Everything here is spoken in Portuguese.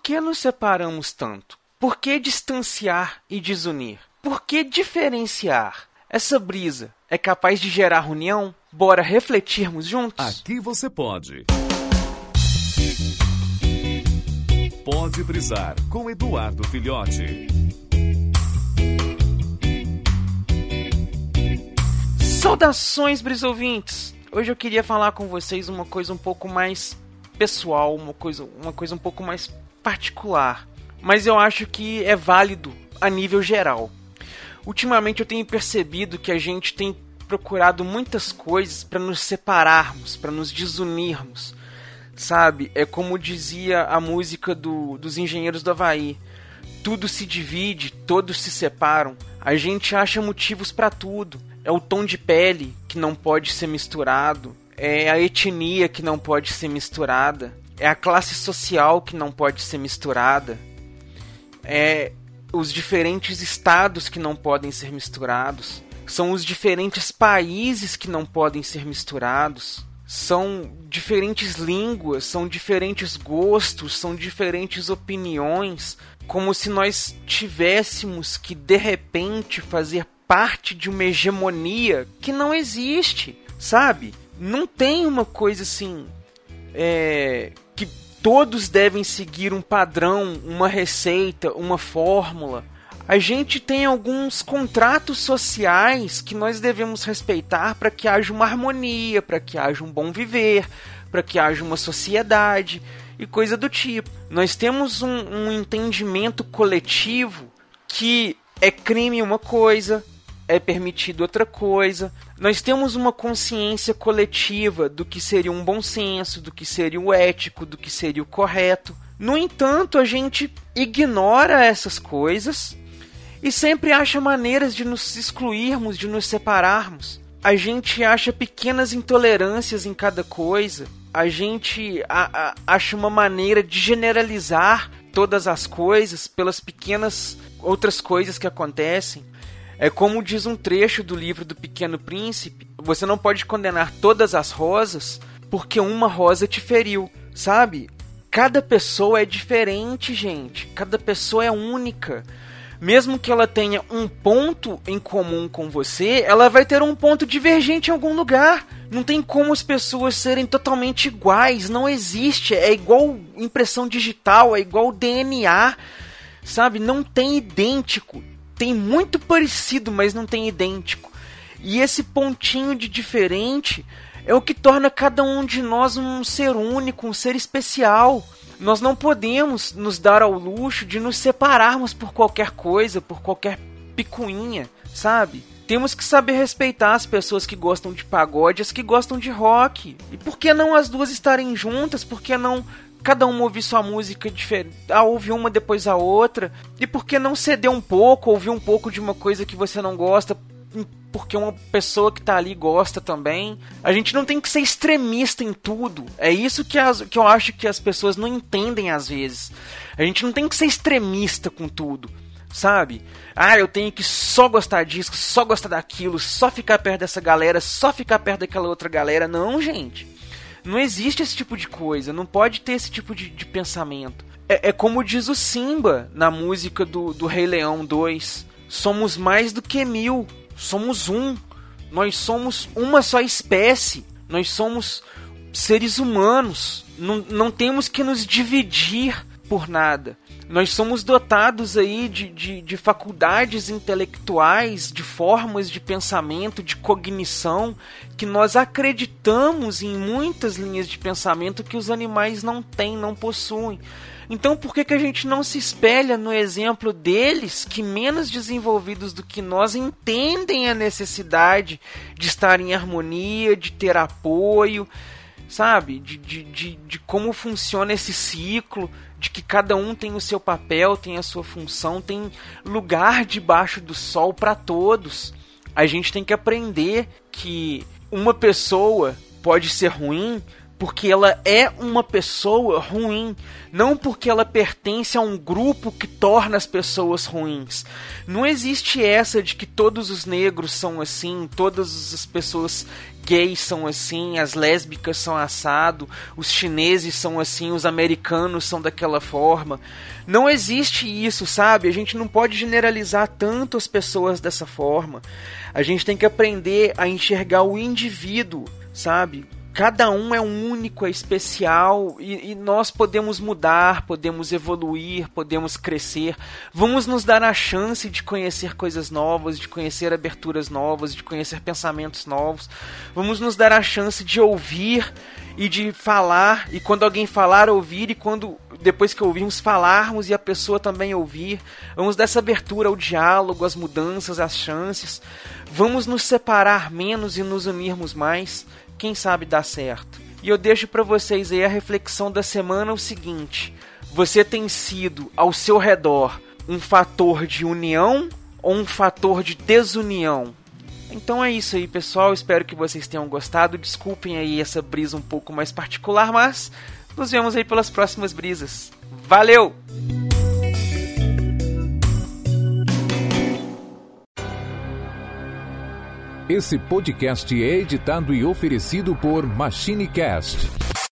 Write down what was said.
por que nos separamos tanto? Por que distanciar e desunir? Por que diferenciar? Essa brisa é capaz de gerar união? Bora refletirmos juntos? Aqui você pode. Pode brisar com Eduardo Filhote. Saudações, brisouvintes! Hoje eu queria falar com vocês uma coisa um pouco mais pessoal, uma coisa, uma coisa um pouco mais particular. Mas eu acho que é válido a nível geral. Ultimamente eu tenho percebido que a gente tem procurado muitas coisas para nos separarmos, para nos desunirmos. Sabe? É como dizia a música do, dos Engenheiros do Havaí. Tudo se divide, todos se separam. A gente acha motivos para tudo. É o tom de pele que não pode ser misturado. É a etnia que não pode ser misturada. É a classe social que não pode ser misturada. É os diferentes estados que não podem ser misturados, são os diferentes países que não podem ser misturados, são diferentes línguas, são diferentes gostos, são diferentes opiniões, como se nós tivéssemos que de repente fazer parte de uma hegemonia que não existe, sabe? Não tem uma coisa assim é, que todos devem seguir um padrão, uma receita, uma fórmula. A gente tem alguns contratos sociais que nós devemos respeitar para que haja uma harmonia, para que haja um bom viver, para que haja uma sociedade e coisa do tipo. Nós temos um, um entendimento coletivo que é crime uma coisa, é permitido outra coisa. Nós temos uma consciência coletiva do que seria um bom senso, do que seria o ético, do que seria o correto. No entanto, a gente ignora essas coisas e sempre acha maneiras de nos excluirmos, de nos separarmos. A gente acha pequenas intolerâncias em cada coisa. A gente a, a, acha uma maneira de generalizar todas as coisas pelas pequenas outras coisas que acontecem. É como diz um trecho do livro do Pequeno Príncipe: você não pode condenar todas as rosas porque uma rosa te feriu, sabe? Cada pessoa é diferente, gente. Cada pessoa é única. Mesmo que ela tenha um ponto em comum com você, ela vai ter um ponto divergente em algum lugar. Não tem como as pessoas serem totalmente iguais, não existe. É igual impressão digital, é igual DNA, sabe? Não tem idêntico tem muito parecido, mas não tem idêntico. E esse pontinho de diferente é o que torna cada um de nós um ser único, um ser especial. Nós não podemos nos dar ao luxo de nos separarmos por qualquer coisa, por qualquer picuinha, sabe? Temos que saber respeitar as pessoas que gostam de pagode, as que gostam de rock. E por que não as duas estarem juntas? Por que não cada um ouvir sua música diferente, ah, ouvir uma depois a outra, e por que não ceder um pouco, ouvir um pouco de uma coisa que você não gosta, porque uma pessoa que tá ali gosta também. A gente não tem que ser extremista em tudo. É isso que, as, que eu acho que as pessoas não entendem às vezes. A gente não tem que ser extremista com tudo, sabe? Ah, eu tenho que só gostar disso, só gostar daquilo, só ficar perto dessa galera, só ficar perto daquela outra galera. Não, gente. Não existe esse tipo de coisa, não pode ter esse tipo de, de pensamento. É, é, como diz o Simba na música do, do Rei Leão 2: somos mais do que mil, somos um. Nós somos uma só espécie, nós somos seres humanos, não, não temos que nos dividir por nada. Nós somos dotados aí de, de, de, faculdades intelectuais, de formas de pensamento, de cognição, que nós acreditamos em muitas linhas de pensamento que os animais não têm, não possuem. Então por que, que a gente não se espelha no exemplo deles, que menos desenvolvidos do que nós entendem a necessidade de estar em harmonia, de ter apoio, sabe? De, de, de, de como funciona esse ciclo de que cada um tem o seu papel, tem a sua função, tem lugar debaixo do sol para todos. A gente tem que aprender que uma pessoa pode ser ruim porque ela é uma pessoa ruim, não porque ela pertence a um grupo que torna as pessoas ruins. Não existe essa de que todos os negros são assim, todas as pessoas gays são assim, as lésbicas são assado, os chineses são assim, os americanos são daquela forma. Não existe isso, sabe? A gente não pode generalizar tanto as pessoas dessa forma. A gente tem que aprender a enxergar o indivíduo, sabe? Cada um é um único, é especial e, e, nós podemos mudar, podemos evoluir, podemos crescer. Vamos nos dar a chance de conhecer coisas novas, de conhecer aberturas novas, de conhecer pensamentos novos. Vamos nos dar a chance de ouvir e de falar e quando alguém falar ouvir e quando depois que ouvirmos falarmos e a pessoa também ouvir. Vamos dar essa abertura ao diálogo, às mudanças, às chances. Vamos nos separar menos e nos unirmos mais quem sabe dá certo. E eu deixo para vocês aí a reflexão da semana o seguinte: você tem sido ao seu redor um fator de união ou um fator de desunião? Então é isso aí, pessoal. Espero que vocês tenham gostado. Desculpem aí essa brisa um pouco mais particular, mas nos vemos aí pelas próximas brisas. Valeu! Esse podcast é editado e oferecido por MachineCast